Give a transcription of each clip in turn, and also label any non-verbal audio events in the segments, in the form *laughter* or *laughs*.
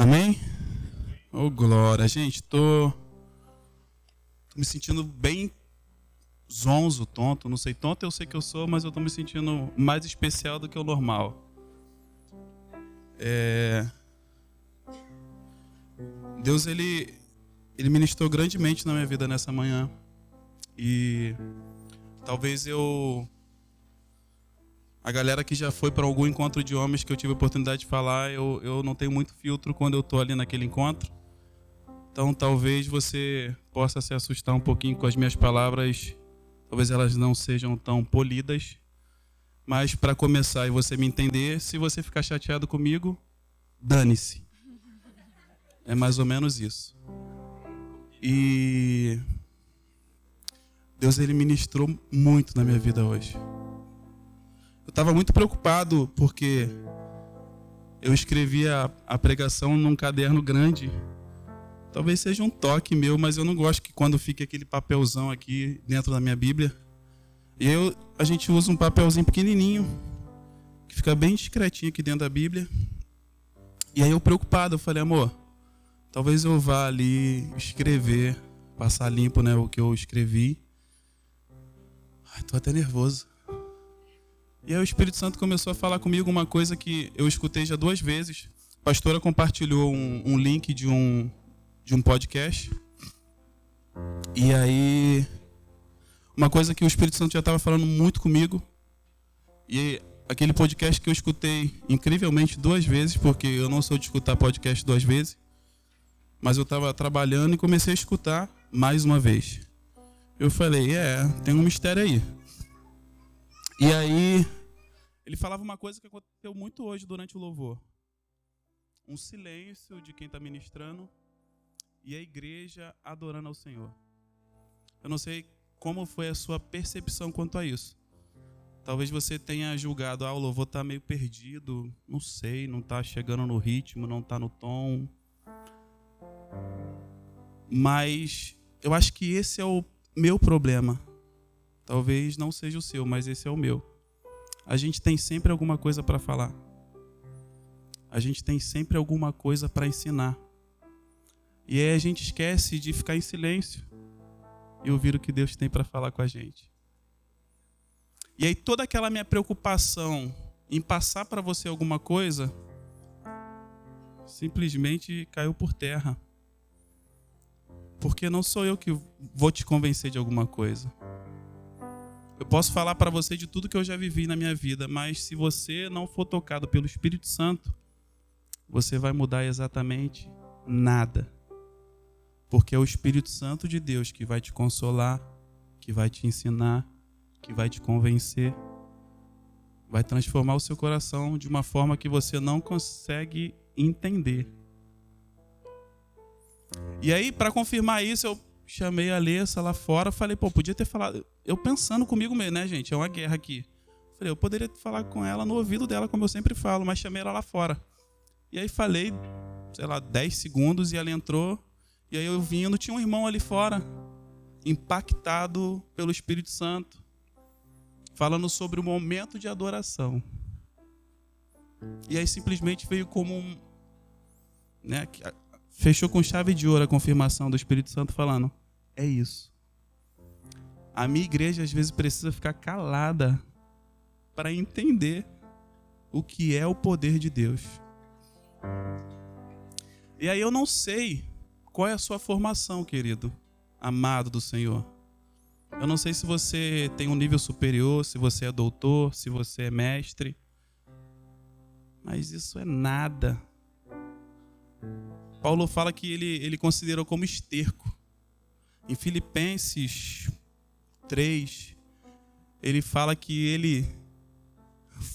Amém? Ô oh, glória, gente, tô, tô me sentindo bem zonzo, tonto, não sei, tonto eu sei que eu sou, mas eu tô me sentindo mais especial do que o normal. É... Deus, ele, ele ministrou grandemente na minha vida nessa manhã. E talvez eu. A galera que já foi para algum encontro de homens que eu tive a oportunidade de falar, eu, eu não tenho muito filtro quando eu tô ali naquele encontro. Então talvez você possa se assustar um pouquinho com as minhas palavras Talvez elas não sejam tão polidas, mas para começar e você me entender, se você ficar chateado comigo, dane-se. É mais ou menos isso. E Deus ele ministrou muito na minha vida hoje. Eu estava muito preocupado porque eu escrevi a, a pregação num caderno grande Talvez seja um toque meu, mas eu não gosto que quando fique aquele papelzão aqui dentro da minha Bíblia. E eu, a gente usa um papelzinho pequenininho, que fica bem discretinho aqui dentro da Bíblia. E aí eu preocupado, eu falei, amor, talvez eu vá ali escrever, passar limpo né, o que eu escrevi. Ai, tô até nervoso. E aí o Espírito Santo começou a falar comigo uma coisa que eu escutei já duas vezes. A pastora compartilhou um, um link de um, de um podcast. E aí, uma coisa que o Espírito Santo já estava falando muito comigo, e aquele podcast que eu escutei incrivelmente duas vezes, porque eu não sou de escutar podcast duas vezes, mas eu estava trabalhando e comecei a escutar mais uma vez. Eu falei, é, tem um mistério aí. E aí, ele falava uma coisa que aconteceu muito hoje durante o louvor. Um silêncio de quem está ministrando e a igreja adorando ao Senhor. Eu não sei como foi a sua percepção quanto a isso. Talvez você tenha julgado, ah, o louvor está meio perdido, não sei, não está chegando no ritmo, não está no tom. Mas eu acho que esse é o meu problema. Talvez não seja o seu, mas esse é o meu. A gente tem sempre alguma coisa para falar. A gente tem sempre alguma coisa para ensinar. E aí a gente esquece de ficar em silêncio e ouvir o que Deus tem para falar com a gente. E aí toda aquela minha preocupação em passar para você alguma coisa simplesmente caiu por terra. Porque não sou eu que vou te convencer de alguma coisa. Eu posso falar para você de tudo que eu já vivi na minha vida, mas se você não for tocado pelo Espírito Santo, você vai mudar exatamente nada. Porque é o Espírito Santo de Deus que vai te consolar, que vai te ensinar, que vai te convencer, vai transformar o seu coração de uma forma que você não consegue entender. E aí, para confirmar isso, eu chamei a Alessa lá fora, falei, pô, podia ter falado. Eu pensando comigo mesmo, né, gente? É uma guerra aqui. Falei, eu poderia falar com ela no ouvido dela, como eu sempre falo, mas chamei ela lá fora. E aí falei, sei lá, 10 segundos e ela entrou e aí eu vindo, tinha um irmão ali fora, impactado pelo Espírito Santo, falando sobre o momento de adoração. E aí simplesmente veio como um. Né, fechou com chave de ouro a confirmação do Espírito Santo, falando: é isso. A minha igreja às vezes precisa ficar calada para entender o que é o poder de Deus. E aí eu não sei qual é a sua formação, querido, amado do Senhor? Eu não sei se você tem um nível superior, se você é doutor, se você é mestre, mas isso é nada. Paulo fala que ele, ele considerou como esterco. Em Filipenses 3, ele fala que ele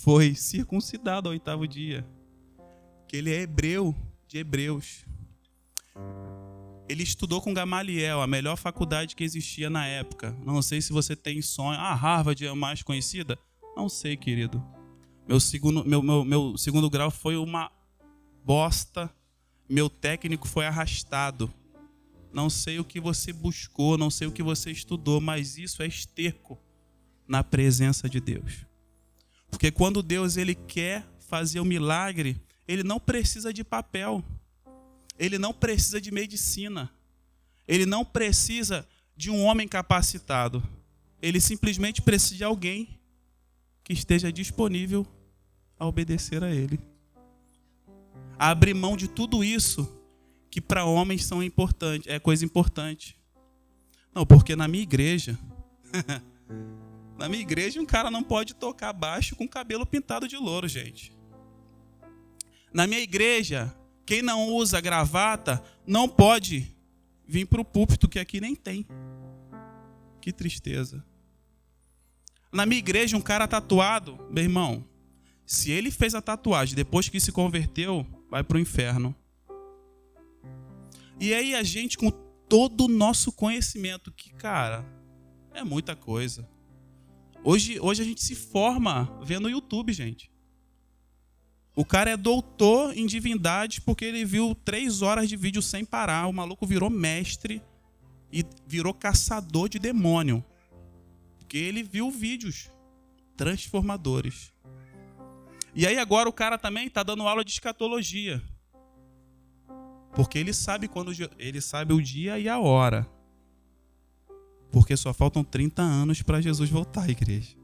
foi circuncidado ao oitavo dia, que ele é hebreu de hebreus ele estudou com Gamaliel, a melhor faculdade que existia na época. Não sei se você tem sonho. Ah, Harvard é a mais conhecida? Não sei, querido. Meu segundo, meu, meu, meu segundo grau foi uma bosta. Meu técnico foi arrastado. Não sei o que você buscou, não sei o que você estudou, mas isso é esterco na presença de Deus. Porque quando Deus ele quer fazer o um milagre, ele não precisa de papel. ele não precisa de medicina. Ele não precisa de um homem capacitado. Ele simplesmente precisa de alguém que esteja disponível a obedecer a ele. Abrir mão de tudo isso que para homens são importantes, é coisa importante. Não, porque na minha igreja, *laughs* na minha igreja um cara não pode tocar baixo com cabelo pintado de louro, gente. Na minha igreja, quem não usa gravata não pode vir para o púlpito, que aqui nem tem. Que tristeza. Na minha igreja, um cara tatuado, meu irmão, se ele fez a tatuagem depois que se converteu, vai para o inferno. E aí a gente, com todo o nosso conhecimento, que, cara, é muita coisa. Hoje, hoje a gente se forma vendo o YouTube, gente. O cara é doutor em divindade porque ele viu três horas de vídeo sem parar. O maluco virou mestre e virou caçador de demônio. Porque ele viu vídeos transformadores. E aí agora o cara também está dando aula de escatologia. Porque ele sabe quando ele sabe o dia e a hora. Porque só faltam 30 anos para Jesus voltar, igreja.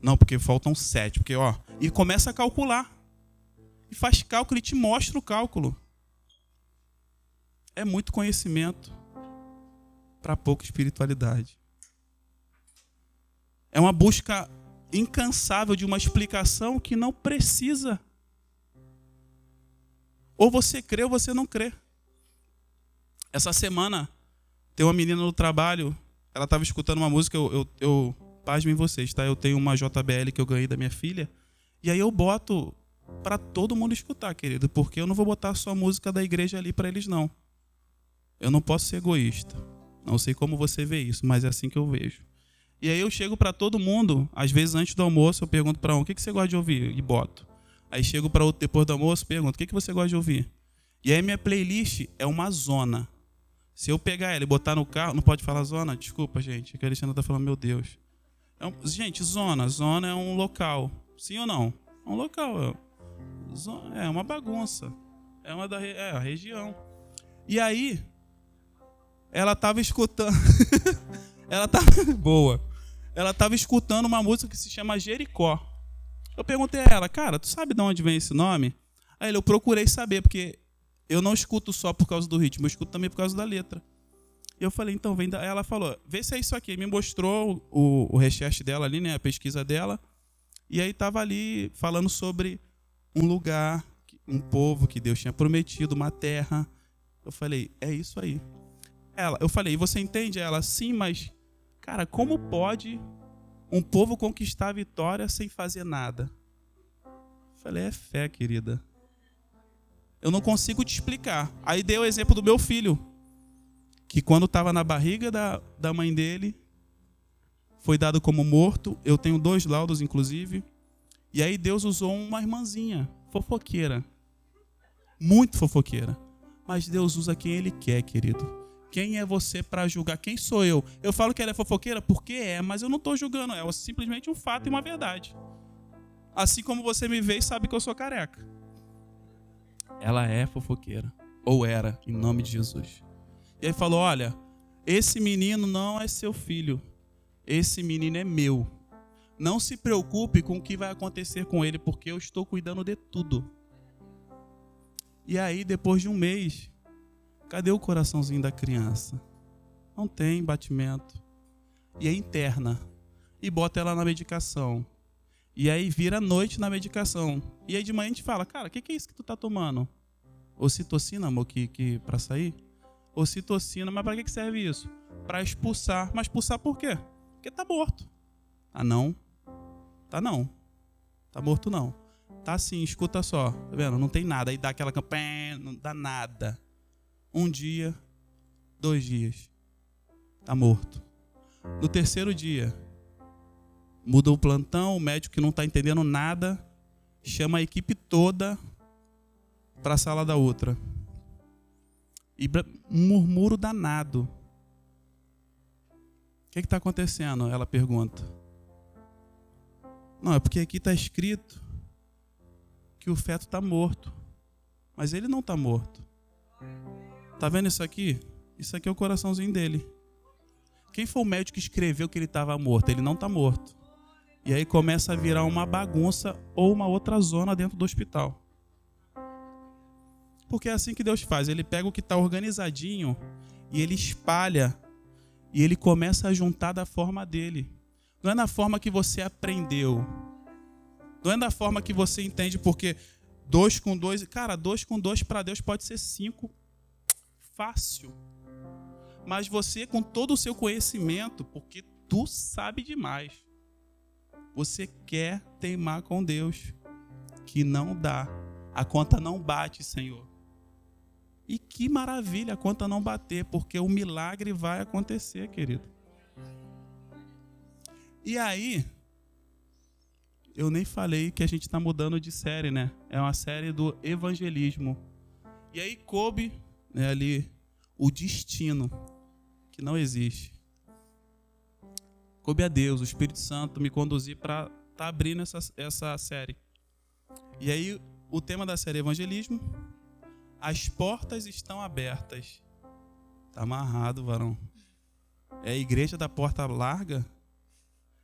Não, porque faltam sete. Porque, ó, e começa a calcular. E faz cálculo e te mostra o cálculo. É muito conhecimento para pouca espiritualidade. É uma busca incansável de uma explicação que não precisa. Ou você crê ou você não crê. Essa semana, tem uma menina no trabalho, ela estava escutando uma música, eu, eu, eu pasmem vocês, tá? Eu tenho uma JBL que eu ganhei da minha filha. E aí eu boto para todo mundo escutar, querido, porque eu não vou botar só a música da igreja ali para eles não. Eu não posso ser egoísta. Não sei como você vê isso, mas é assim que eu vejo. E aí eu chego para todo mundo, às vezes antes do almoço eu pergunto para um, o que, que você gosta de ouvir? E boto. Aí chego para outro depois do almoço, pergunto, o que, que você gosta de ouvir? E aí minha playlist é uma zona. Se eu pegar ela e botar no carro, não pode falar zona? Desculpa, gente, é a Alexandra tá falando, meu Deus. É um, gente, zona. Zona é um local. Sim ou não? É um local. É, é uma bagunça. É uma da é a região. E aí, ela estava escutando. *laughs* ela estava. *laughs* Boa. Ela estava escutando uma música que se chama Jericó. Eu perguntei a ela, cara, tu sabe de onde vem esse nome? Aí eu procurei saber, porque eu não escuto só por causa do ritmo, eu escuto também por causa da letra. E eu falei, então, vem da... ela falou, vê se é isso aqui. Me mostrou o, o dela ali, né, a pesquisa dela. E aí estava ali falando sobre um lugar, um povo que Deus tinha prometido, uma terra. Eu falei, é isso aí. Ela, eu falei, você entende? Ela, sim, mas, cara, como pode um povo conquistar a vitória sem fazer nada? Eu falei, é fé, querida. Eu não consigo te explicar. Aí dei o exemplo do meu filho que quando estava na barriga da, da mãe dele, foi dado como morto. Eu tenho dois laudos, inclusive. E aí Deus usou uma irmãzinha, fofoqueira. Muito fofoqueira. Mas Deus usa quem Ele quer, querido. Quem é você para julgar? Quem sou eu? Eu falo que ela é fofoqueira porque é, mas eu não estou julgando. É simplesmente um fato e uma verdade. Assim como você me vê e sabe que eu sou careca. Ela é fofoqueira. Ou era, em nome de Jesus. E aí falou: Olha, esse menino não é seu filho, esse menino é meu. Não se preocupe com o que vai acontecer com ele, porque eu estou cuidando de tudo. E aí, depois de um mês, cadê o coraçãozinho da criança? Não tem batimento. E é interna. E bota ela na medicação. E aí vira noite na medicação. E aí de manhã a gente fala, cara, o que, que, é isso que tu tá tomando? Ocitocina, amor, que, que, pra sair? ocitocina. Mas para que serve isso? Para expulsar. Mas expulsar por quê? Porque está morto. Ah, não? Tá não. Tá morto não. Tá sim, escuta só. Tá vendo? Não tem nada. Aí dá aquela campanha, não dá nada. Um dia, dois dias. Tá morto. No terceiro dia, muda o plantão, o médico que não está entendendo nada, chama a equipe toda para a sala da outra. E um murmúrio danado. O que está acontecendo? Ela pergunta. Não, é porque aqui está escrito que o feto está morto. Mas ele não está morto. Tá vendo isso aqui? Isso aqui é o coraçãozinho dele. Quem foi o médico que escreveu que ele estava morto? Ele não está morto. E aí começa a virar uma bagunça ou uma outra zona dentro do hospital. Porque é assim que Deus faz. Ele pega o que está organizadinho e ele espalha e ele começa a juntar da forma dele. Não é na forma que você aprendeu. Não é da forma que você entende, porque dois com dois, cara, dois com dois para Deus pode ser cinco, fácil. Mas você, com todo o seu conhecimento, porque tu sabe demais, você quer teimar com Deus, que não dá. A conta não bate, Senhor. E que maravilha a conta não bater, porque o milagre vai acontecer, querido. E aí, eu nem falei que a gente está mudando de série, né? É uma série do evangelismo. E aí coube né, ali o destino, que não existe. Coube a Deus, o Espírito Santo, me conduzir para estar tá abrindo essa, essa série. E aí, o tema da série é evangelismo. As portas estão abertas. Tá amarrado, varão. É a igreja da porta larga?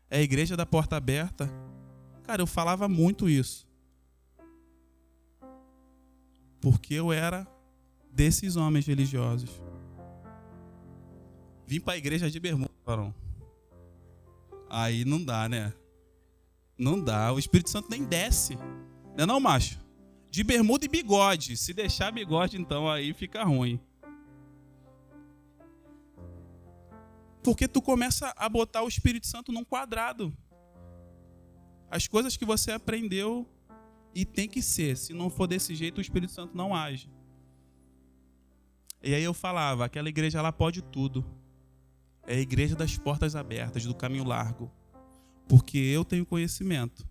É a igreja da porta aberta? Cara, eu falava muito isso. Porque eu era desses homens religiosos. Vim para a igreja de bermuda, varão. Aí não dá, né? Não dá. O Espírito Santo nem desce. Não é não, macho? De bermuda e bigode. Se deixar bigode, então aí fica ruim. Porque tu começa a botar o Espírito Santo num quadrado as coisas que você aprendeu e tem que ser. Se não for desse jeito, o Espírito Santo não age. E aí eu falava, aquela igreja lá pode tudo. É a igreja das portas abertas, do caminho largo. Porque eu tenho conhecimento.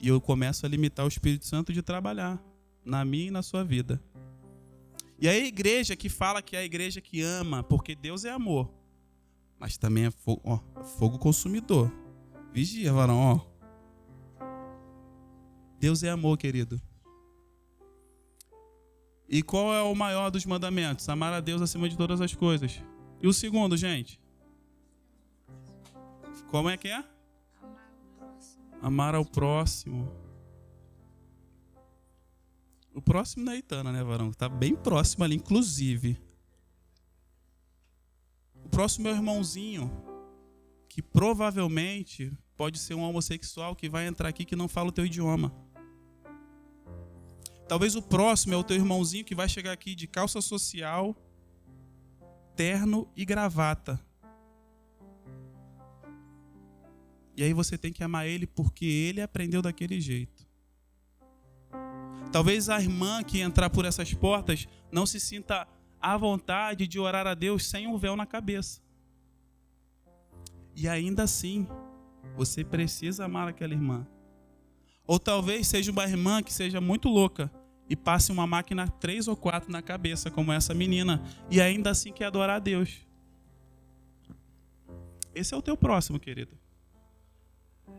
E eu começo a limitar o Espírito Santo de trabalhar na minha e na sua vida. E aí a igreja que fala que é a igreja que ama, porque Deus é amor. Mas também é fogo, ó, fogo consumidor. Vigia, varão, ó. Deus é amor, querido. E qual é o maior dos mandamentos? Amar a Deus acima de todas as coisas. E o segundo, gente? Como é que é? Amar ao próximo. O próximo não é Itana, né, varão? Tá bem próximo ali, inclusive. O próximo é o irmãozinho, que provavelmente pode ser um homossexual que vai entrar aqui que não fala o teu idioma. Talvez o próximo é o teu irmãozinho que vai chegar aqui de calça social, terno e gravata. E aí você tem que amar ele porque ele aprendeu daquele jeito. Talvez a irmã que entrar por essas portas não se sinta à vontade de orar a Deus sem um véu na cabeça. E ainda assim, você precisa amar aquela irmã. Ou talvez seja uma irmã que seja muito louca e passe uma máquina três ou quatro na cabeça, como essa menina, e ainda assim quer adorar a Deus. Esse é o teu próximo, querido.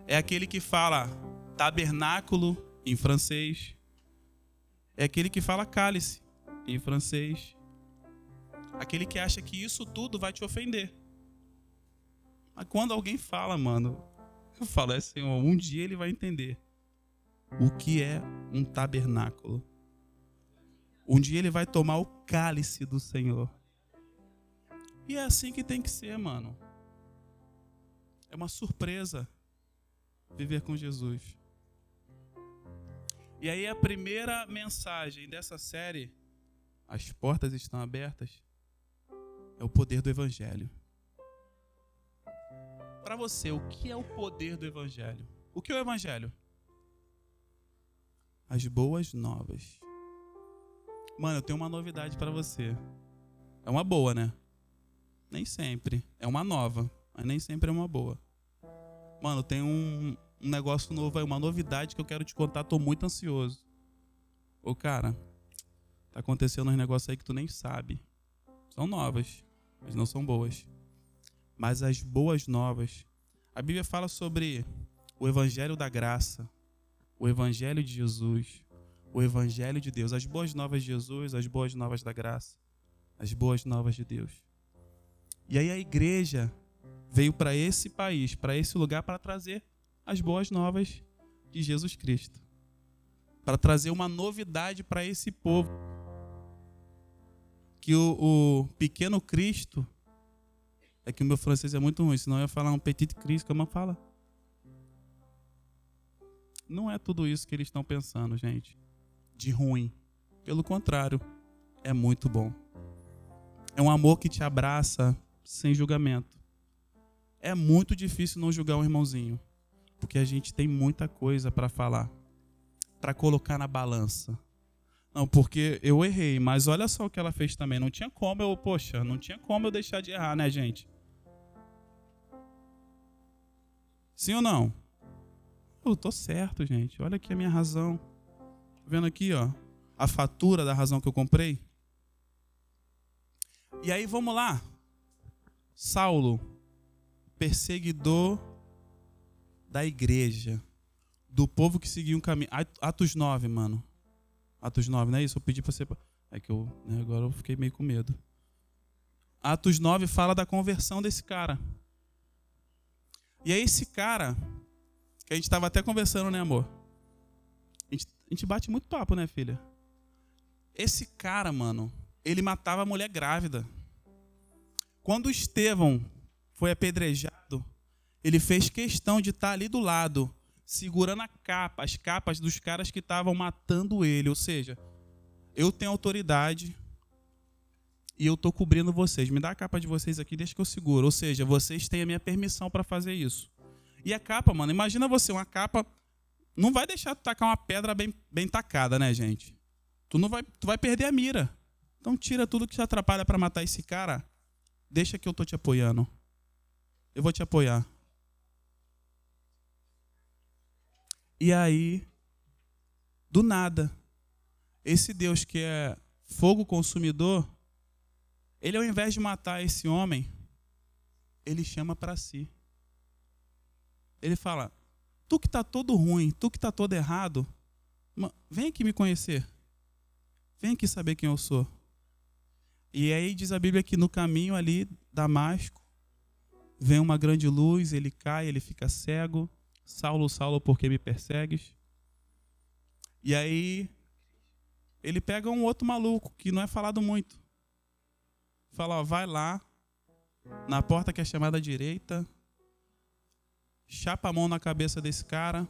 É aquele que fala tabernáculo em francês. É aquele que fala cálice em francês. Aquele que acha que isso tudo vai te ofender. Mas quando alguém fala, mano, *laughs* eu falo assim, um dia ele vai entender o que é um tabernáculo. Um dia ele vai tomar o cálice do Senhor. E é assim que tem que ser, mano. É uma surpresa viver com Jesus. E aí a primeira mensagem dessa série, as portas estão abertas, é o poder do evangelho. Para você, o que é o poder do evangelho? O que é o evangelho? As boas novas. Mano, eu tenho uma novidade para você. É uma boa, né? Nem sempre. É uma nova, mas nem sempre é uma boa. Mano, tem um, um negócio novo aí, uma novidade que eu quero te contar. Tô muito ansioso. Ô, cara, tá acontecendo uns negócios aí que tu nem sabe. São novas, mas não são boas. Mas as boas novas. A Bíblia fala sobre o evangelho da graça, o Evangelho de Jesus, o Evangelho de Deus, as boas novas de Jesus, as boas novas da graça. as boas novas de Deus. E aí a igreja veio para esse país, para esse lugar, para trazer as boas novas de Jesus Cristo. Para trazer uma novidade para esse povo. Que o, o, pequeno Cristo. É que o meu francês é muito ruim, senão eu ia falar um petit Cristo, como fala? Não é tudo isso que eles estão pensando, gente. De ruim. Pelo contrário, é muito bom. É um amor que te abraça sem julgamento. É muito difícil não julgar um irmãozinho, porque a gente tem muita coisa para falar, para colocar na balança. Não, porque eu errei, mas olha só o que ela fez também. Não tinha como eu, poxa, não tinha como eu deixar de errar, né, gente? Sim ou não? Eu tô certo, gente. Olha aqui a minha razão. Tá vendo aqui, ó, a fatura da razão que eu comprei? E aí vamos lá. Saulo, perseguidor da igreja, do povo que seguia um caminho. Atos 9, mano. Atos 9, não é isso? Eu pedi para você. É que eu, né, agora eu fiquei meio com medo. Atos 9 fala da conversão desse cara. E é esse cara, que a gente estava até conversando, né, amor? A gente, a gente bate muito papo, né, filha? Esse cara, mano, ele matava a mulher grávida. Quando Estevão foi apedrejado, ele fez questão de estar ali do lado, segurando a capa, as capas dos caras que estavam matando ele. Ou seja, eu tenho autoridade e eu estou cobrindo vocês. Me dá a capa de vocês aqui, deixa que eu seguro. Ou seja, vocês têm a minha permissão para fazer isso. E a capa, mano, imagina você, uma capa. Não vai deixar tu tacar uma pedra bem, bem tacada, né, gente? Tu não vai, tu vai perder a mira. Então tira tudo que te atrapalha para matar esse cara. Deixa que eu tô te apoiando. Eu vou te apoiar. E aí, do nada, esse Deus que é fogo consumidor, ele ao invés de matar esse homem, ele chama para si. Ele fala: Tu que está todo ruim, tu que está todo errado, vem aqui me conhecer. Vem aqui saber quem eu sou. E aí diz a Bíblia que no caminho ali, Damasco, vem uma grande luz, ele cai, ele fica cego. Saulo, Saulo, por que me persegues? E aí ele pega um outro maluco que não é falado muito. Fala, ó, vai lá na porta que é chamada direita, chapa a mão na cabeça desse cara.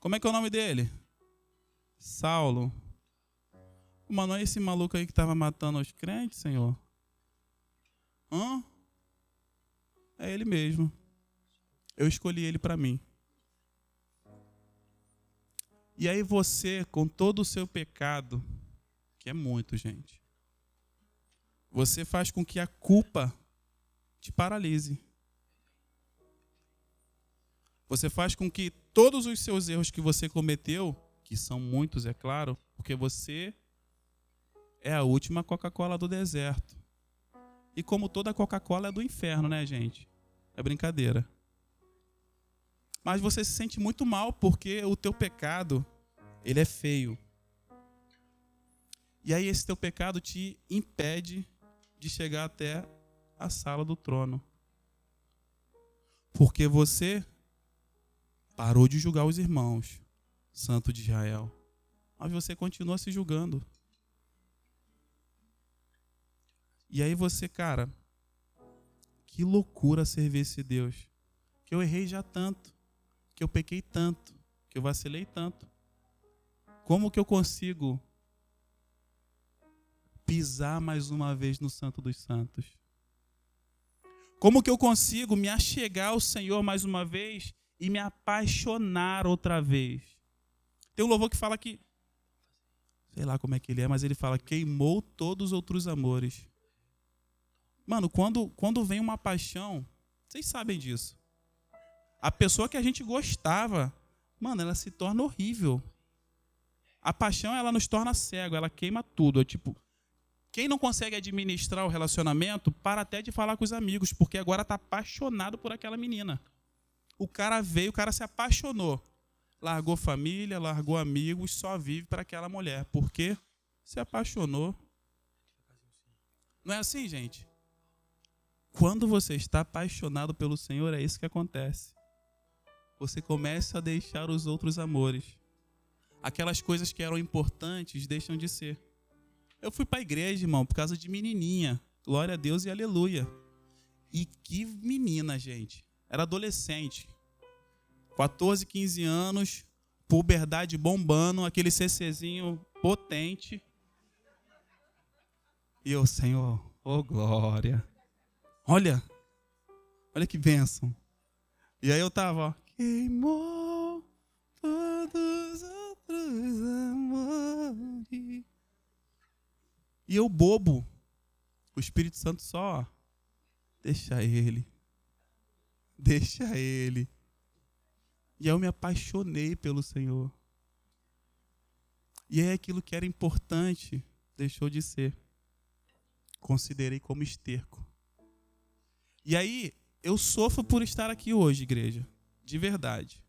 Como é que é o nome dele? Saulo. Mas não é esse maluco aí que estava matando os crentes, Senhor? Hã? É ele mesmo. Eu escolhi ele para mim. E aí você, com todo o seu pecado, que é muito, gente, você faz com que a culpa te paralise. Você faz com que todos os seus erros que você cometeu, que são muitos, é claro, porque você é a última Coca-Cola do deserto. E como toda Coca-Cola é do inferno, né, gente? É brincadeira. Mas você se sente muito mal porque o teu pecado, ele é feio. E aí esse teu pecado te impede de chegar até a sala do trono. Porque você parou de julgar os irmãos, santo de Israel. Mas você continua se julgando. E aí você, cara, que loucura servir esse Deus. Que eu errei já tanto, que eu pequei tanto, que eu vacilei tanto. Como que eu consigo pisar mais uma vez no Santo dos Santos? Como que eu consigo me achegar ao Senhor mais uma vez e me apaixonar outra vez? Tem um louvor que fala que, sei lá como é que ele é, mas ele fala: queimou todos os outros amores. Mano, quando, quando vem uma paixão, vocês sabem disso. A pessoa que a gente gostava, mano, ela se torna horrível. A paixão, ela nos torna cego, ela queima tudo. É tipo, quem não consegue administrar o relacionamento, para até de falar com os amigos, porque agora está apaixonado por aquela menina. O cara veio, o cara se apaixonou. Largou família, largou amigos, só vive para aquela mulher. Porque se apaixonou. Não é assim, gente? Quando você está apaixonado pelo Senhor, é isso que acontece. Você começa a deixar os outros amores. Aquelas coisas que eram importantes deixam de ser. Eu fui para a igreja, irmão, por causa de menininha. Glória a Deus e aleluia. E que menina, gente. Era adolescente. 14, 15 anos, puberdade bombando, aquele CCzinho potente. E eu, Senhor, oh glória. Olha, olha que bênção. E aí eu tava, ó, queimou todos os outros amores. E eu bobo. O Espírito Santo só, ó, deixa ele. Deixa ele. E eu me apaixonei pelo Senhor. E aí aquilo que era importante deixou de ser. Considerei como esterco. E aí eu sofro por estar aqui hoje, igreja. De verdade.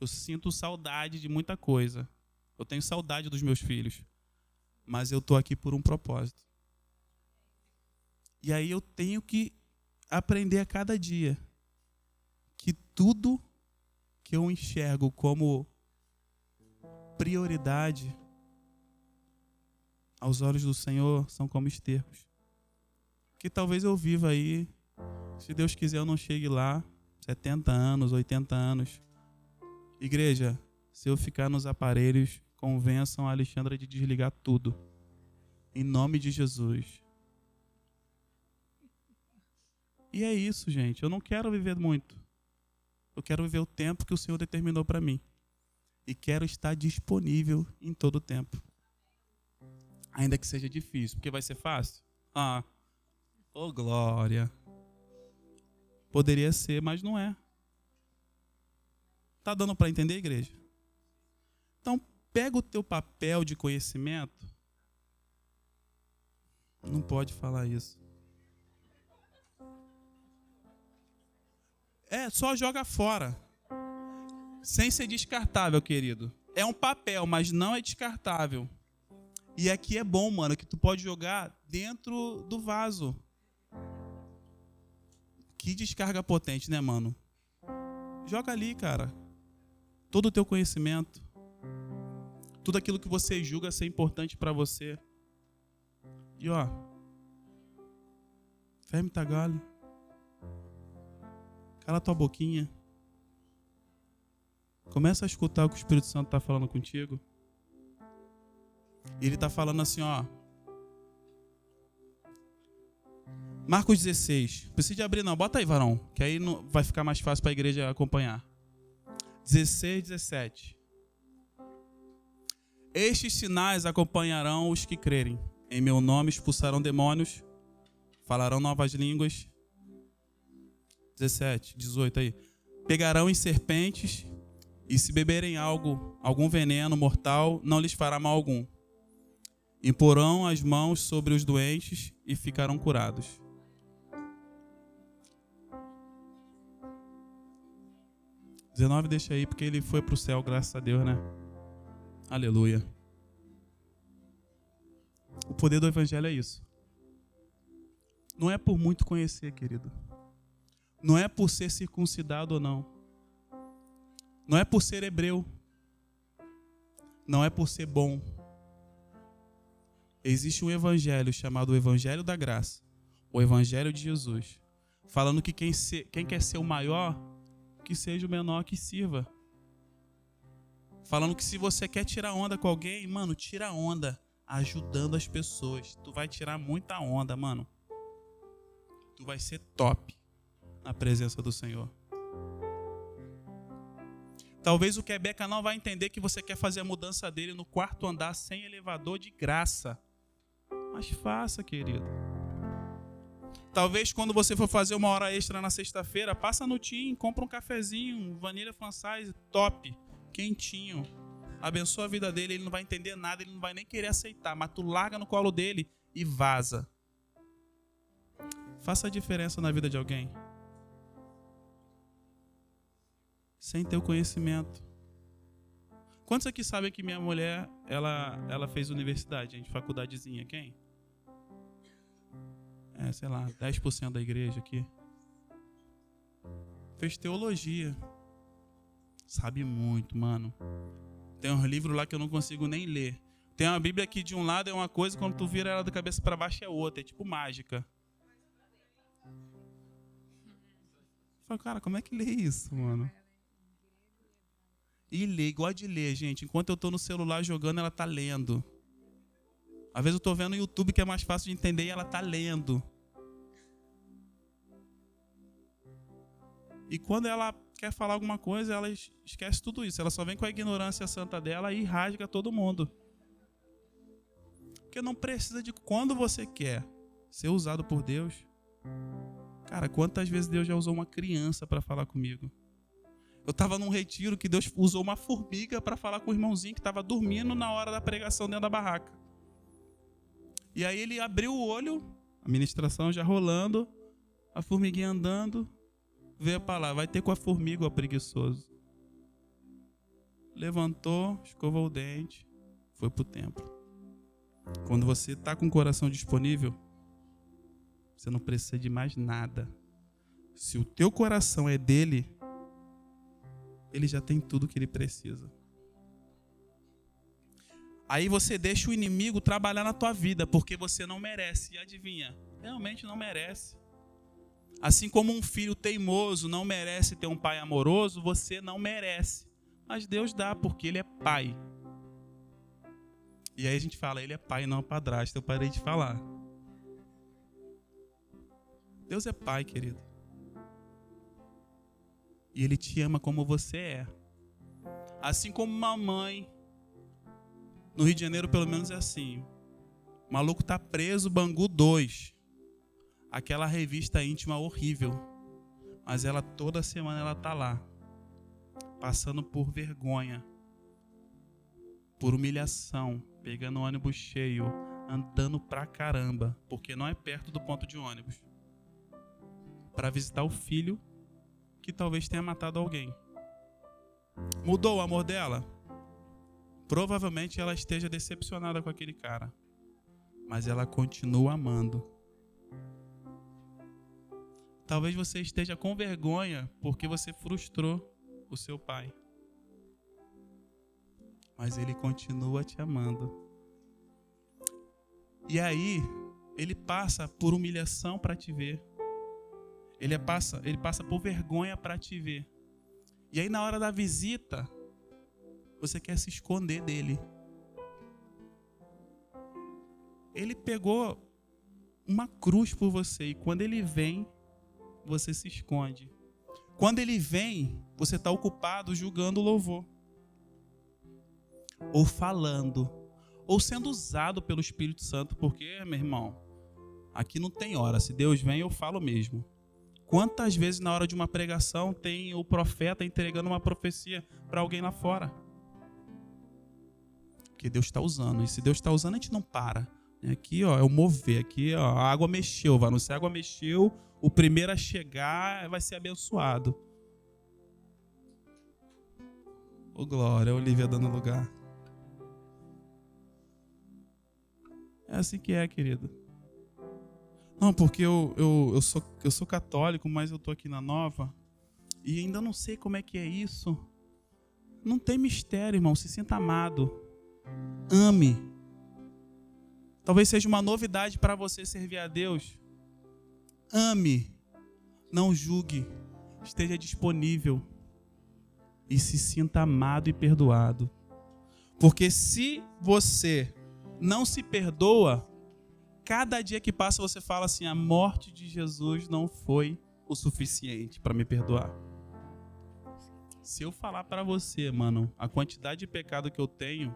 Eu sinto saudade de muita coisa. Eu tenho saudade dos meus filhos. Mas eu estou aqui por um propósito. E aí eu tenho que aprender a cada dia que tudo que eu enxergo como prioridade aos olhos do Senhor são como estercos. Que talvez eu viva aí, se Deus quiser eu não chegue lá, 70 anos, 80 anos. Igreja, se eu ficar nos aparelhos, convençam a Alexandra de desligar tudo. Em nome de Jesus. E é isso, gente. Eu não quero viver muito. Eu quero viver o tempo que o Senhor determinou para mim. E quero estar disponível em todo o tempo. Ainda que seja difícil, porque vai ser fácil? Ah, oh glória. Poderia ser, mas não é. Tá dando para entender, igreja? Então, pega o teu papel de conhecimento. Não pode falar isso. É, só joga fora. Sem ser descartável, querido. É um papel, mas não é descartável. E aqui é bom, mano, que tu pode jogar dentro do vaso. Que descarga potente, né, mano? Joga ali, cara. Todo o teu conhecimento. Tudo aquilo que você julga ser importante para você. E ó. Ferme tagalho. Cala tua boquinha. Começa a escutar o que o Espírito Santo está falando contigo. Ele está falando assim, ó. Marcos 16. Precisa de abrir não, bota aí, varão, que aí não, vai ficar mais fácil para a igreja acompanhar. 16, 17. Estes sinais acompanharão os que crerem. Em meu nome expulsarão demônios, falarão novas línguas. 17, 18 aí. Pegarão em serpentes e se beberem algo, algum veneno mortal, não lhes fará mal algum. Imporão as mãos sobre os doentes e ficarão curados. Dezenove deixa aí porque ele foi para o céu, graças a Deus, né? Aleluia. O poder do evangelho é isso. Não é por muito conhecer, querido. Não é por ser circuncidado ou não. Não é por ser hebreu. Não é por ser bom existe um evangelho chamado o Evangelho da Graça, o Evangelho de Jesus, falando que quem, quem quer ser o maior, que seja o menor que sirva. Falando que se você quer tirar onda com alguém, mano, tira onda ajudando as pessoas. Tu vai tirar muita onda, mano. Tu vai ser top na presença do Senhor. Talvez o Quebeca não vai entender que você quer fazer a mudança dele no quarto andar sem elevador de graça. Mas faça, querido. Talvez quando você for fazer uma hora extra na sexta-feira, passa no Tim, compra um cafezinho, um vanilla francês top, quentinho. Abençoa a vida dele, ele não vai entender nada, ele não vai nem querer aceitar, mas tu larga no colo dele e vaza. Faça a diferença na vida de alguém. Sem ter o conhecimento. Quantos aqui sabem que minha mulher, ela, ela fez universidade, gente, faculdadezinha, quem? é, sei lá, 10% da igreja aqui. Fez teologia. Sabe muito, mano. Tem um livro lá que eu não consigo nem ler. Tem uma Bíblia que de um lado é uma coisa, quando tu vira ela da cabeça para baixo é outra. É tipo mágica. Fala, cara, como é que lê isso, mano? E lê, igual de ler, gente. Enquanto eu tô no celular jogando, ela tá lendo. Às vezes eu tô vendo no YouTube que é mais fácil de entender e ela tá lendo. E quando ela quer falar alguma coisa, ela esquece tudo isso. Ela só vem com a ignorância santa dela e rasga todo mundo. Porque não precisa de quando você quer ser usado por Deus. Cara, quantas vezes Deus já usou uma criança para falar comigo? Eu estava num retiro que Deus usou uma formiga para falar com o irmãozinho que estava dormindo na hora da pregação dentro da barraca. E aí ele abriu o olho, a ministração já rolando, a formiguinha andando, veio para lá, vai ter com a formiga, ó preguiçoso. Levantou, escovou o dente, foi para o templo. Quando você está com o coração disponível, você não precisa de mais nada. Se o teu coração é dele, ele já tem tudo que ele precisa. Aí você deixa o inimigo trabalhar na tua vida, porque você não merece. E adivinha? Realmente não merece. Assim como um filho teimoso não merece ter um pai amoroso, você não merece. Mas Deus dá, porque Ele é pai. E aí a gente fala, Ele é pai, não padrasto. Eu parei de falar. Deus é pai, querido. E Ele te ama como você é. Assim como uma mãe no Rio de Janeiro, pelo menos, é assim. O maluco tá preso, Bangu 2. Aquela revista íntima horrível. Mas ela toda semana ela tá lá. Passando por vergonha. Por humilhação. Pegando ônibus cheio. Andando pra caramba. Porque não é perto do ponto de ônibus. Para visitar o filho que talvez tenha matado alguém. Mudou o amor dela? Provavelmente ela esteja decepcionada com aquele cara, mas ela continua amando. Talvez você esteja com vergonha porque você frustrou o seu pai. Mas ele continua te amando. E aí, ele passa por humilhação para te ver. Ele passa, ele passa por vergonha para te ver. E aí na hora da visita, você quer se esconder dele. Ele pegou uma cruz por você e quando ele vem, você se esconde. Quando ele vem, você está ocupado julgando o louvor, ou falando, ou sendo usado pelo Espírito Santo, porque, meu irmão, aqui não tem hora. Se Deus vem, eu falo mesmo. Quantas vezes na hora de uma pregação tem o profeta entregando uma profecia para alguém lá fora? Porque Deus está usando. E se Deus está usando, a gente não para. Aqui, ó, é o mover. Aqui, ó, a água mexeu. Vai, se a água mexeu, o primeiro a chegar vai ser abençoado. Ô, oh, glória, a Olivia dando lugar. É assim que é, querido. Não, porque eu, eu, eu, sou, eu sou católico, mas eu tô aqui na nova e ainda não sei como é que é isso. Não tem mistério, irmão. Se sinta amado. Ame. Talvez seja uma novidade para você servir a Deus. Ame. Não julgue. Esteja disponível. E se sinta amado e perdoado. Porque se você não se perdoa, cada dia que passa você fala assim: a morte de Jesus não foi o suficiente para me perdoar. Se eu falar para você, mano, a quantidade de pecado que eu tenho,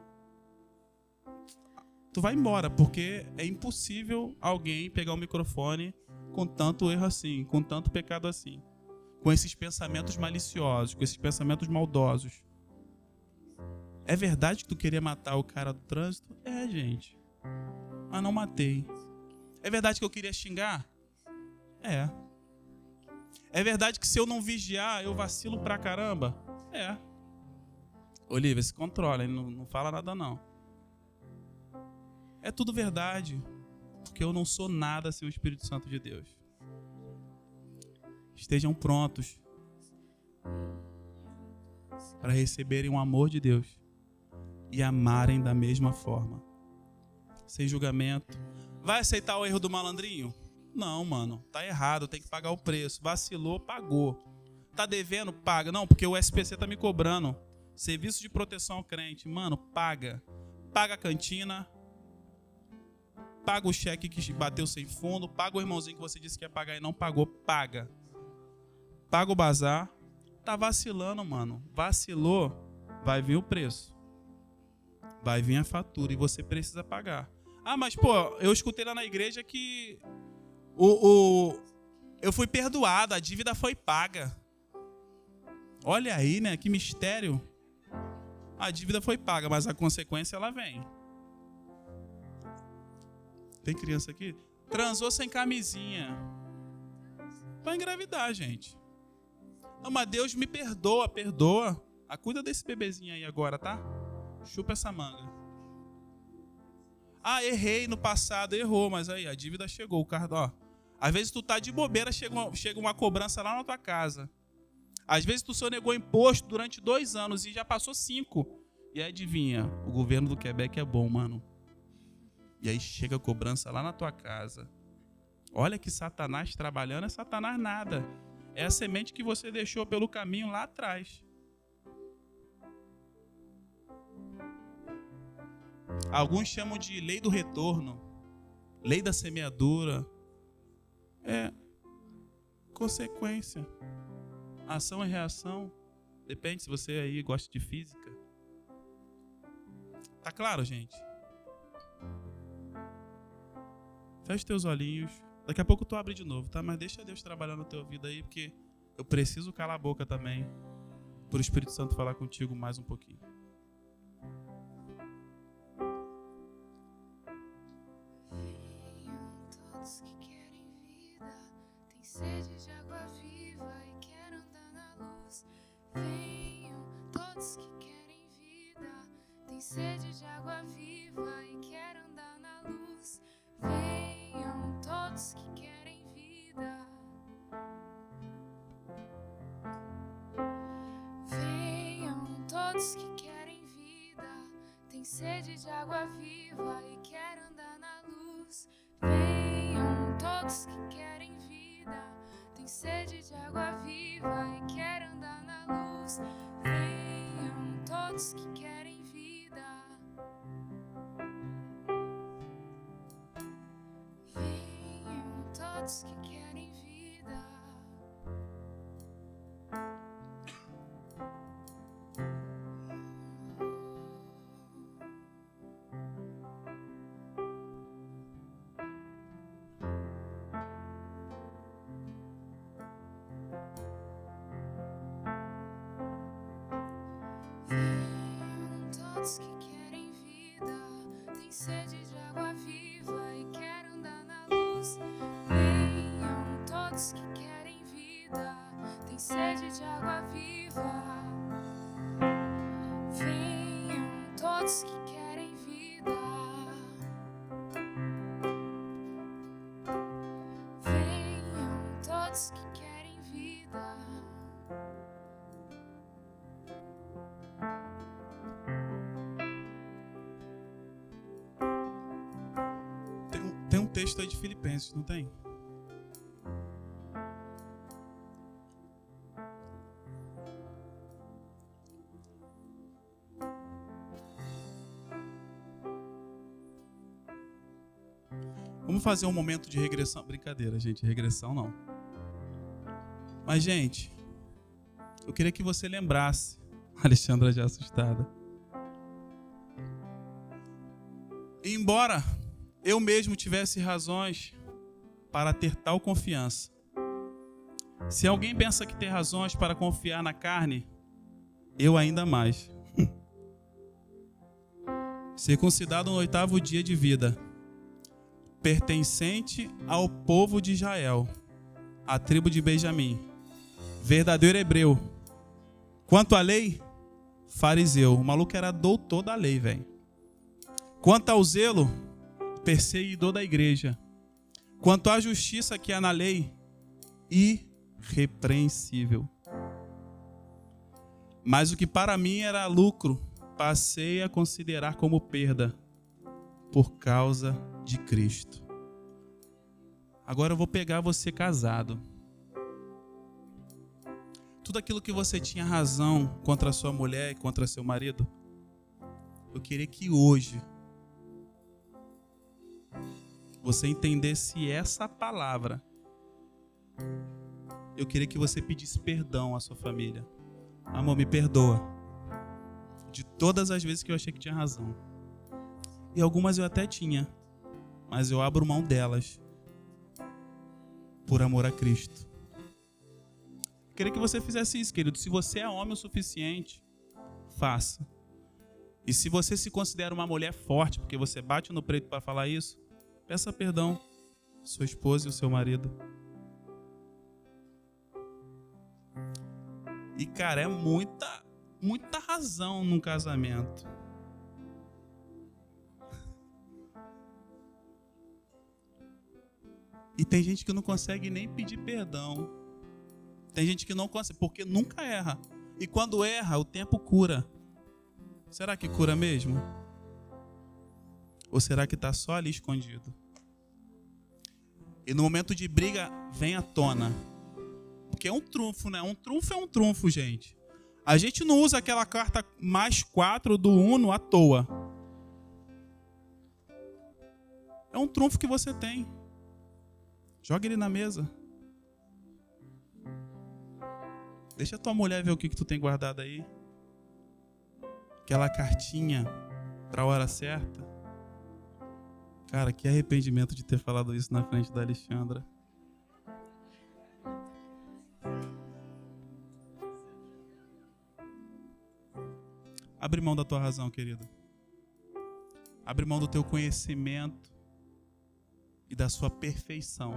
tu vai embora, porque é impossível alguém pegar o um microfone com tanto erro assim, com tanto pecado assim, com esses pensamentos maliciosos, com esses pensamentos maldosos. É verdade que tu queria matar o cara do trânsito? É, gente. Mas não matei. É verdade que eu queria xingar? É. É verdade que se eu não vigiar, eu vacilo pra caramba? É. Olivia, se controla, não, não fala nada não. É tudo verdade. porque eu não sou nada sem o Espírito Santo de Deus. Estejam prontos para receberem o amor de Deus e amarem da mesma forma. Sem julgamento. Vai aceitar o erro do malandrinho? Não, mano. Tá errado, tem que pagar o preço. Vacilou, pagou. Tá devendo? Paga. Não, porque o SPC tá me cobrando. Serviço de proteção ao crente. Mano, paga. Paga a cantina. Paga o cheque que bateu sem fundo. Paga o irmãozinho que você disse que ia pagar e não pagou. Paga. Paga o bazar. Tá vacilando, mano. Vacilou, vai vir o preço. Vai vir a fatura e você precisa pagar. Ah, mas pô, eu escutei lá na igreja que o, o eu fui perdoado, a dívida foi paga. Olha aí, né? Que mistério. A dívida foi paga, mas a consequência ela vem. Tem criança aqui? Transou sem camisinha. Vai engravidar, gente. Não, mas Deus me perdoa, perdoa. Ah, cuida desse bebezinho aí agora, tá? Chupa essa manga. Ah, errei no passado, errou, mas aí a dívida chegou, o ó. Às vezes tu tá de bobeira, chega uma, chega uma cobrança lá na tua casa. Às vezes tu sonegou imposto durante dois anos e já passou cinco. E aí adivinha, o governo do Quebec é bom, mano. E aí chega a cobrança lá na tua casa. Olha que Satanás trabalhando é Satanás nada. É a semente que você deixou pelo caminho lá atrás. Alguns chamam de lei do retorno, lei da semeadura. É consequência. Ação e reação. Depende se você aí gosta de física. Tá claro, gente? Feche teus olhinhos. Daqui a pouco tu abre de novo, tá? Mas deixa Deus trabalhar na tua vida aí, porque eu preciso calar a boca também. Para o Espírito Santo falar contigo mais um pouquinho. Sede de água viva e querem andar na luz. Venham todos que querem vida, tem sede de água viva e querem andar na luz. Venham todos que querem vida. Venham todos que querem vida, tem sede de água viva e querem andar na luz. Venham todos que sede de água viva e querem andar na luz. Venham todos que querem vida. Venham todos que de água viva. Venham todos que querem vida. Venham todos que querem vida. Tem um, tem um texto aí de Filipenses, não tem? Vamos fazer um momento de regressão. Brincadeira, gente, regressão não. Mas, gente, eu queria que você lembrasse. *laughs* Alexandra já assustada. Embora eu mesmo tivesse razões para ter tal confiança. Se alguém pensa que tem razões para confiar na carne, eu ainda mais. *laughs* Circuncidado no oitavo dia de vida, pertencente ao povo de Israel, a tribo de Benjamim, verdadeiro hebreu. Quanto à lei, fariseu. O maluco era doutor da lei, velho. Quanto ao zelo, perseguidor da igreja. Quanto à justiça que há na lei, irrepreensível. Mas o que para mim era lucro, passei a considerar como perda por causa de Cristo. Agora eu vou pegar você casado. Tudo aquilo que você tinha razão contra sua mulher e contra seu marido, eu queria que hoje você entendesse essa palavra. Eu queria que você pedisse perdão à sua família. Amor, me perdoa. De todas as vezes que eu achei que tinha razão. E algumas eu até tinha, mas eu abro mão delas por amor a Cristo. Eu queria que você fizesse isso, querido. Se você é homem o suficiente, faça. E se você se considera uma mulher forte, porque você bate no preto para falar isso, peça perdão sua esposa e ao seu marido. E cara, é muita, muita razão num casamento. E tem gente que não consegue nem pedir perdão. Tem gente que não consegue, porque nunca erra. E quando erra, o tempo cura. Será que cura mesmo? Ou será que está só ali escondido? E no momento de briga, vem à tona. Porque é um trunfo, né? Um trunfo é um trunfo, gente. A gente não usa aquela carta mais 4 do Uno à toa. É um trunfo que você tem. Joga ele na mesa. Deixa tua mulher ver o que, que tu tem guardado aí. Aquela cartinha para a hora certa. Cara, que arrependimento de ter falado isso na frente da Alexandra. Abre mão da tua razão, querido. Abre mão do teu conhecimento e da sua perfeição.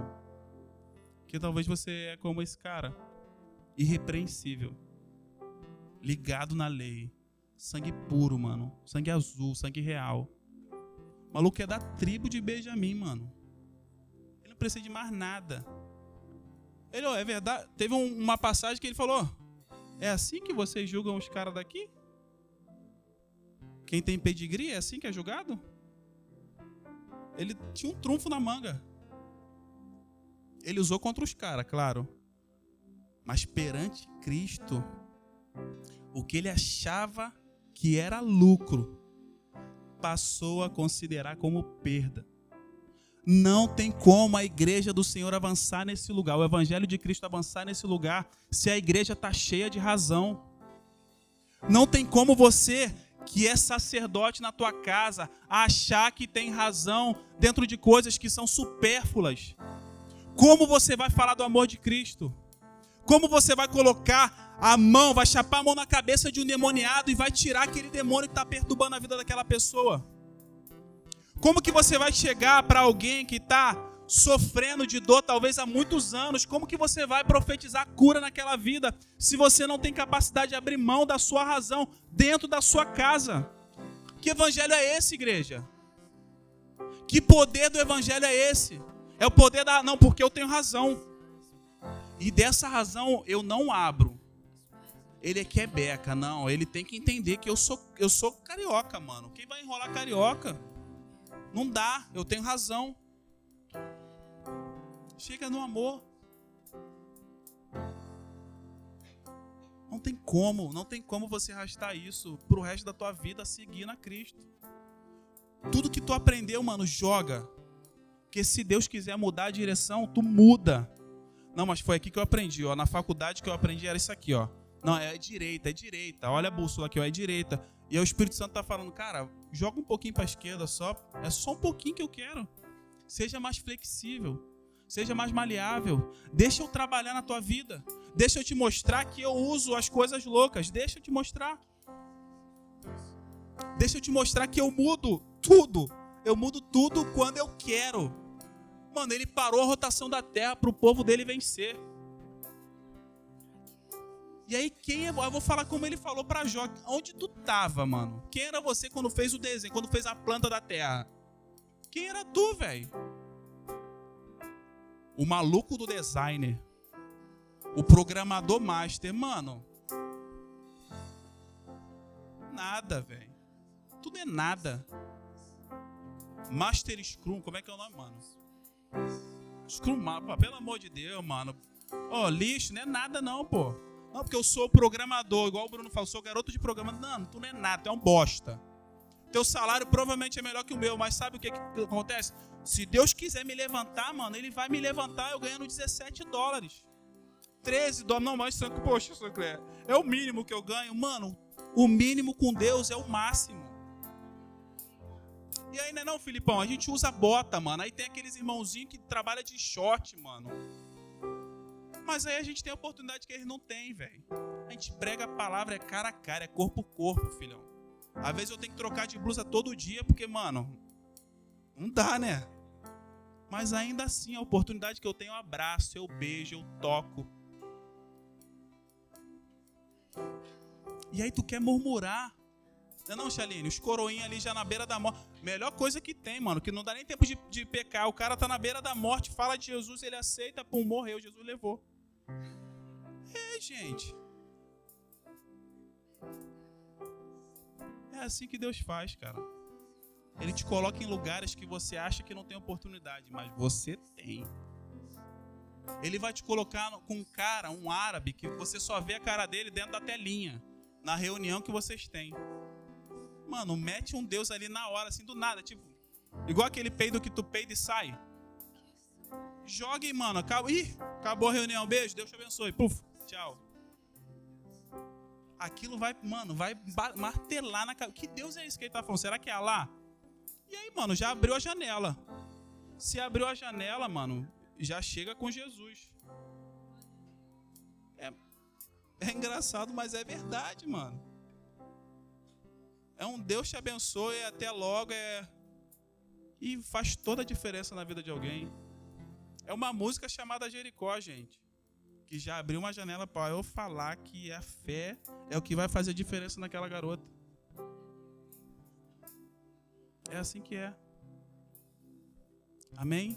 Que talvez você é como esse cara, irrepreensível, ligado na lei, sangue puro, mano, sangue azul, sangue real. O maluco é da tribo de Benjamim, mano. Ele não precisa de mais nada. Ele, ó, é verdade. Teve um, uma passagem que ele falou: É assim que vocês julgam os caras daqui? Quem tem pedigree é assim que é julgado? Ele tinha um trunfo na manga. Ele usou contra os caras, claro. Mas perante Cristo, o que ele achava que era lucro, passou a considerar como perda. Não tem como a igreja do Senhor avançar nesse lugar, o evangelho de Cristo avançar nesse lugar, se a igreja está cheia de razão. Não tem como você que é sacerdote na tua casa achar que tem razão dentro de coisas que são supérfluas. Como você vai falar do amor de Cristo? Como você vai colocar a mão, vai chapar a mão na cabeça de um demoniado e vai tirar aquele demônio que está perturbando a vida daquela pessoa? Como que você vai chegar para alguém que está sofrendo de dor talvez há muitos anos, como que você vai profetizar cura naquela vida se você não tem capacidade de abrir mão da sua razão dentro da sua casa? Que evangelho é esse, igreja? Que poder do evangelho é esse? É o poder da não, porque eu tenho razão. E dessa razão eu não abro. Ele é quebeca, não, ele tem que entender que eu sou eu sou carioca, mano. Quem vai enrolar carioca? Não dá, eu tenho razão. Chega no amor. Não tem como, não tem como você arrastar isso pro resto da tua vida seguir na Cristo. Tudo que tu aprendeu, mano, joga. Porque se Deus quiser mudar a direção, tu muda. Não, mas foi aqui que eu aprendi, ó. Na faculdade que eu aprendi era isso aqui, ó. Não, é direita, é direita. Olha a bússola aqui, ó, é direita. E aí o Espírito Santo tá falando, cara, joga um pouquinho para a esquerda só. É só um pouquinho que eu quero. Seja mais flexível. Seja mais maleável. Deixa eu trabalhar na tua vida. Deixa eu te mostrar que eu uso as coisas loucas. Deixa eu te mostrar. Deixa eu te mostrar que eu mudo tudo. Eu mudo tudo quando eu quero. Mano, ele parou a rotação da terra para o povo dele vencer. E aí, quem é, eu vou falar como ele falou para Jó. Onde tu tava, mano? Quem era você quando fez o desenho, quando fez a planta da terra? Quem era tu, velho? O maluco do designer, o programador master, mano. Nada, velho. Tudo é nada. Master Scrum, como é que é o nome, mano? Scrum Mapa, pelo amor de Deus, mano. Ó, oh, lixo, não é nada não, pô. Não, porque eu sou programador, igual o Bruno falou, sou garoto de programa. Não, tu não é nada, tu é um bosta. Teu salário provavelmente é melhor que o meu, mas sabe o que, que acontece? Se Deus quiser me levantar, mano, Ele vai me levantar eu ganhando 17 dólares. 13 dólares. Não, mas, poxa, é o mínimo que eu ganho. Mano, o mínimo com Deus é o máximo. E ainda não, Filipão, a gente usa bota, mano. Aí tem aqueles irmãozinhos que trabalham de short, mano. Mas aí a gente tem a oportunidade que eles não têm, velho. A gente prega a palavra, é cara a cara, é corpo a corpo, filhão. Às vezes eu tenho que trocar de blusa todo dia, porque, mano, não dá, né? Mas ainda assim, a oportunidade que eu tenho, eu abraço, eu beijo, eu toco. E aí tu quer murmurar. Não é não? Os coroinhos ali já na beira da morte. Melhor coisa que tem, mano. Que não dá nem tempo de, de pecar. O cara tá na beira da morte, fala de Jesus, ele aceita, pum, morreu, Jesus levou. É, gente. É assim que Deus faz, cara. Ele te coloca em lugares que você acha que não tem oportunidade, mas você tem. Ele vai te colocar com um cara, um árabe, que você só vê a cara dele dentro da telinha, na reunião que vocês têm. Mano, mete um Deus ali na hora, assim, do nada, tipo, igual aquele peido que tu peida e sai. Jogue, mano, acabou, ih, acabou a reunião, beijo, Deus te abençoe, puf, tchau. Aquilo vai, mano, vai martelar na cabeça. Que Deus é esse que ele tá falando? Será que é Allah? E aí, mano, já abriu a janela. Se abriu a janela, mano, já chega com Jesus. É, é engraçado, mas é verdade, mano. É um Deus te abençoe, até logo, é e faz toda a diferença na vida de alguém. É uma música chamada Jericó, gente, que já abriu uma janela para eu falar que a fé é o que vai fazer a diferença naquela garota. É assim que é. Amém?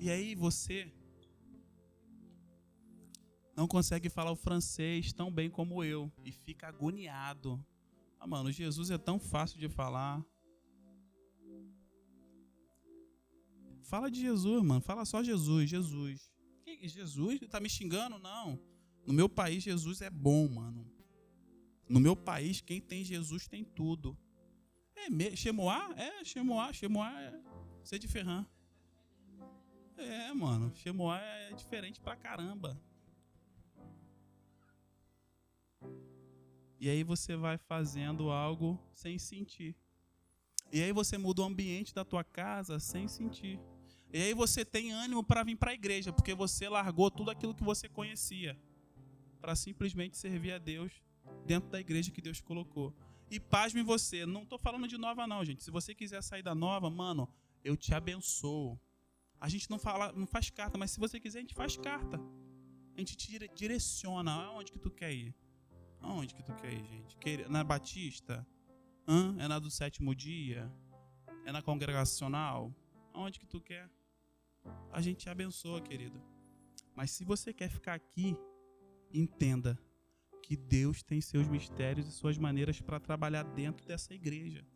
E aí você não consegue falar o francês tão bem como eu e fica agoniado. Ah, mano, Jesus é tão fácil de falar. Fala de Jesus, mano. Fala só Jesus, Jesus. Jesus? Tá me xingando? Não. No meu país, Jesus é bom, mano. No meu país, quem tem Jesus tem tudo. É, Chemoá? É, Chemoá. Chemoá é ser de Ferran. É, mano. Chemoá é diferente pra caramba. E aí você vai fazendo algo sem sentir. E aí você muda o ambiente da tua casa sem sentir. E aí você tem ânimo para vir para a igreja, porque você largou tudo aquilo que você conhecia para simplesmente servir a Deus dentro da igreja que Deus colocou. E pasme você, não estou falando de nova não, gente. Se você quiser sair da nova, mano, eu te abençoo. A gente não fala, não faz carta, mas se você quiser, a gente faz carta. A gente te direciona aonde que tu quer ir. Aonde que tu quer ir, gente? Na Batista? Hã? É na do sétimo dia? É na congregacional? Aonde que tu quer? A gente te abençoa, querido. Mas se você quer ficar aqui, entenda que Deus tem seus mistérios e suas maneiras para trabalhar dentro dessa igreja.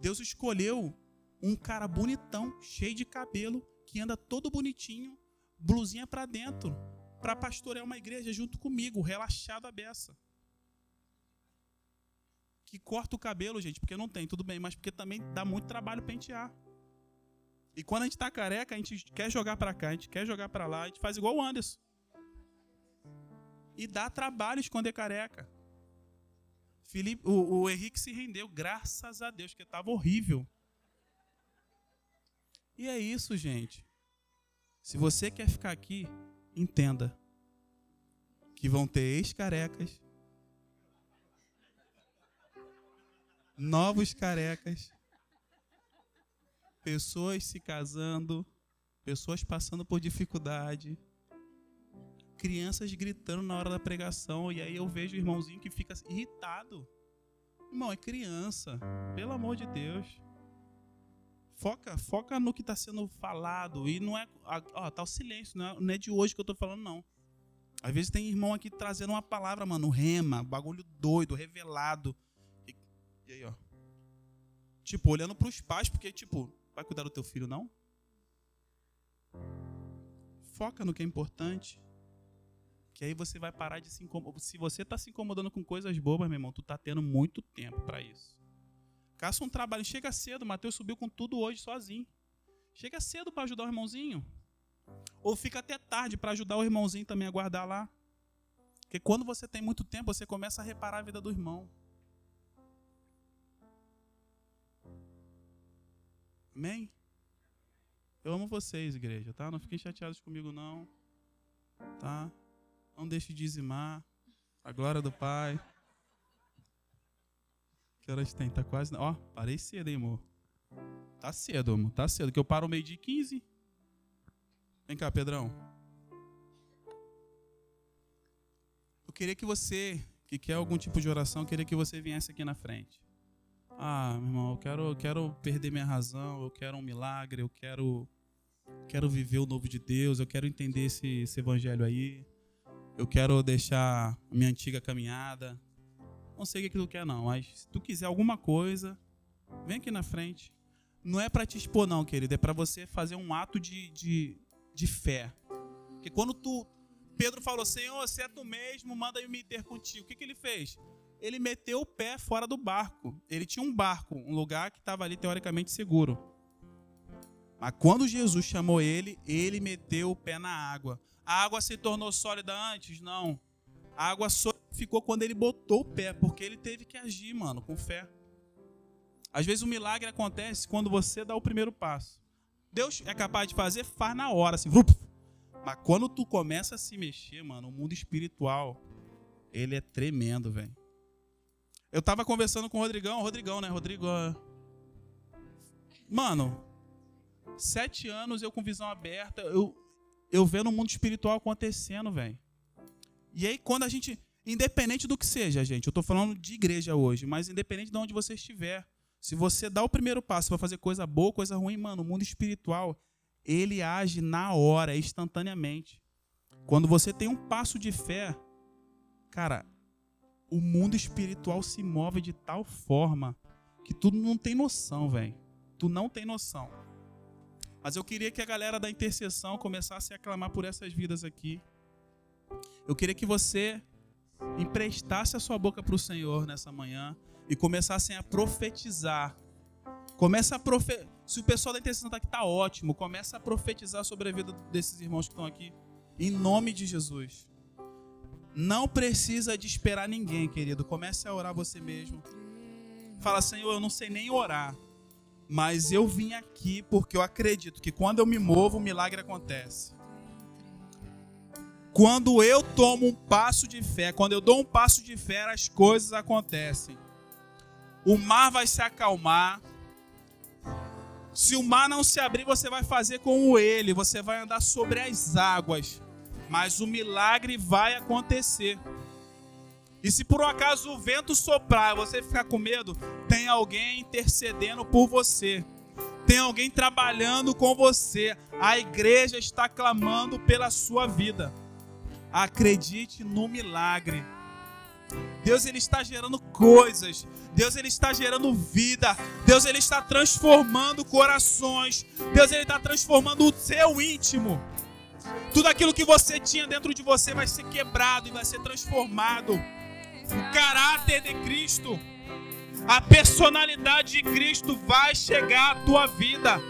Deus escolheu um cara bonitão, cheio de cabelo, que anda todo bonitinho, blusinha para dentro, para pastorear uma igreja junto comigo, relaxado a beça. Que corta o cabelo, gente, porque não tem, tudo bem, mas porque também dá muito trabalho pentear. E quando a gente tá careca, a gente quer jogar para cá, a gente quer jogar para lá, a gente faz igual o Anderson. E dá trabalho esconder careca. Felipe, o, o Henrique se rendeu, graças a Deus, porque estava horrível. E é isso, gente. Se você quer ficar aqui, entenda que vão ter ex-carecas, novos carecas, pessoas se casando, pessoas passando por dificuldade crianças gritando na hora da pregação, e aí eu vejo o irmãozinho que fica irritado. Irmão, é criança, pelo amor de Deus. Foca, foca no que está sendo falado. E não é. Ó, tá o silêncio, não é, não é de hoje que eu estou falando, não. Às vezes tem irmão aqui trazendo uma palavra, mano, rema, bagulho doido, revelado. E, e aí, ó. Tipo, olhando para os pais, porque, tipo, vai cuidar do teu filho, não? Foca no que é importante. Que aí você vai parar de se incomodar. Se você está se incomodando com coisas bobas, meu irmão, tu tá tendo muito tempo para isso. Caça um trabalho, chega cedo. Mateus subiu com tudo hoje sozinho. Chega cedo para ajudar o irmãozinho. Ou fica até tarde para ajudar o irmãozinho também a guardar lá. Porque quando você tem muito tempo, você começa a reparar a vida do irmão. Amém? Eu amo vocês, igreja, tá? Não fiquem chateados comigo, não. Tá? Não deixe de dizimar. A glória do Pai. Que horas tem? Tá quase. Ó, parei cedo, hein, amor? Tá cedo, amor. Tá cedo. Que eu paro meio dia 15. Vem cá, Pedrão. Eu queria que você, que quer algum tipo de oração, queria que você viesse aqui na frente. Ah, meu irmão, eu quero, eu quero perder minha razão, eu quero um milagre, eu quero, quero viver o novo de Deus, eu quero entender esse, esse evangelho aí, eu quero deixar minha antiga caminhada. Não sei o que tu quer, não, mas se tu quiser alguma coisa, vem aqui na frente. Não é para te expor, não, querido, é para você fazer um ato de, de, de fé. Porque quando tu. Pedro falou, Senhor, se é tu mesmo, manda eu me ter contigo. O que, que ele fez? Ele meteu o pé fora do barco. Ele tinha um barco, um lugar que estava ali teoricamente seguro. Mas quando Jesus chamou ele, ele meteu o pé na água. A água se tornou sólida antes? Não. A água só ficou quando ele botou o pé, porque ele teve que agir, mano, com fé. Às vezes o milagre acontece quando você dá o primeiro passo. Deus é capaz de fazer, faz na hora, assim. Mas quando tu começa a se mexer, mano, o mundo espiritual, ele é tremendo, velho. Eu tava conversando com o Rodrigão, Rodrigão, né? Rodrigo. Mano, sete anos eu com visão aberta, eu, eu vendo o mundo espiritual acontecendo, velho. E aí, quando a gente. Independente do que seja, gente, eu tô falando de igreja hoje, mas independente de onde você estiver, se você dá o primeiro passo para fazer coisa boa, coisa ruim, mano, o mundo espiritual, ele age na hora, instantaneamente. Quando você tem um passo de fé, cara, o mundo espiritual se move de tal forma que tu não tem noção, velho. Tu não tem noção. Mas eu queria que a galera da intercessão começasse a clamar por essas vidas aqui. Eu queria que você emprestasse a sua boca para o Senhor nessa manhã e começassem a profetizar. Começa a profe... Se o pessoal da intercessão está aqui, está ótimo. Começa a profetizar sobre a vida desses irmãos que estão aqui. Em nome de Jesus. Não precisa de esperar ninguém, querido. Comece a orar você mesmo. Fala, Senhor, eu não sei nem orar. Mas eu vim aqui porque eu acredito que quando eu me movo, o milagre acontece. Quando eu tomo um passo de fé, quando eu dou um passo de fé, as coisas acontecem o mar vai se acalmar. Se o mar não se abrir, você vai fazer como ele, você vai andar sobre as águas, mas o milagre vai acontecer. E se por um acaso o vento soprar, você ficar com medo, tem alguém intercedendo por você. Tem alguém trabalhando com você. A igreja está clamando pela sua vida. Acredite no milagre. Deus ele está gerando coisas. Deus ele está gerando vida. Deus ele está transformando corações. Deus ele está transformando o seu íntimo. Tudo aquilo que você tinha dentro de você vai ser quebrado e vai ser transformado. O caráter de Cristo, a personalidade de Cristo vai chegar à tua vida.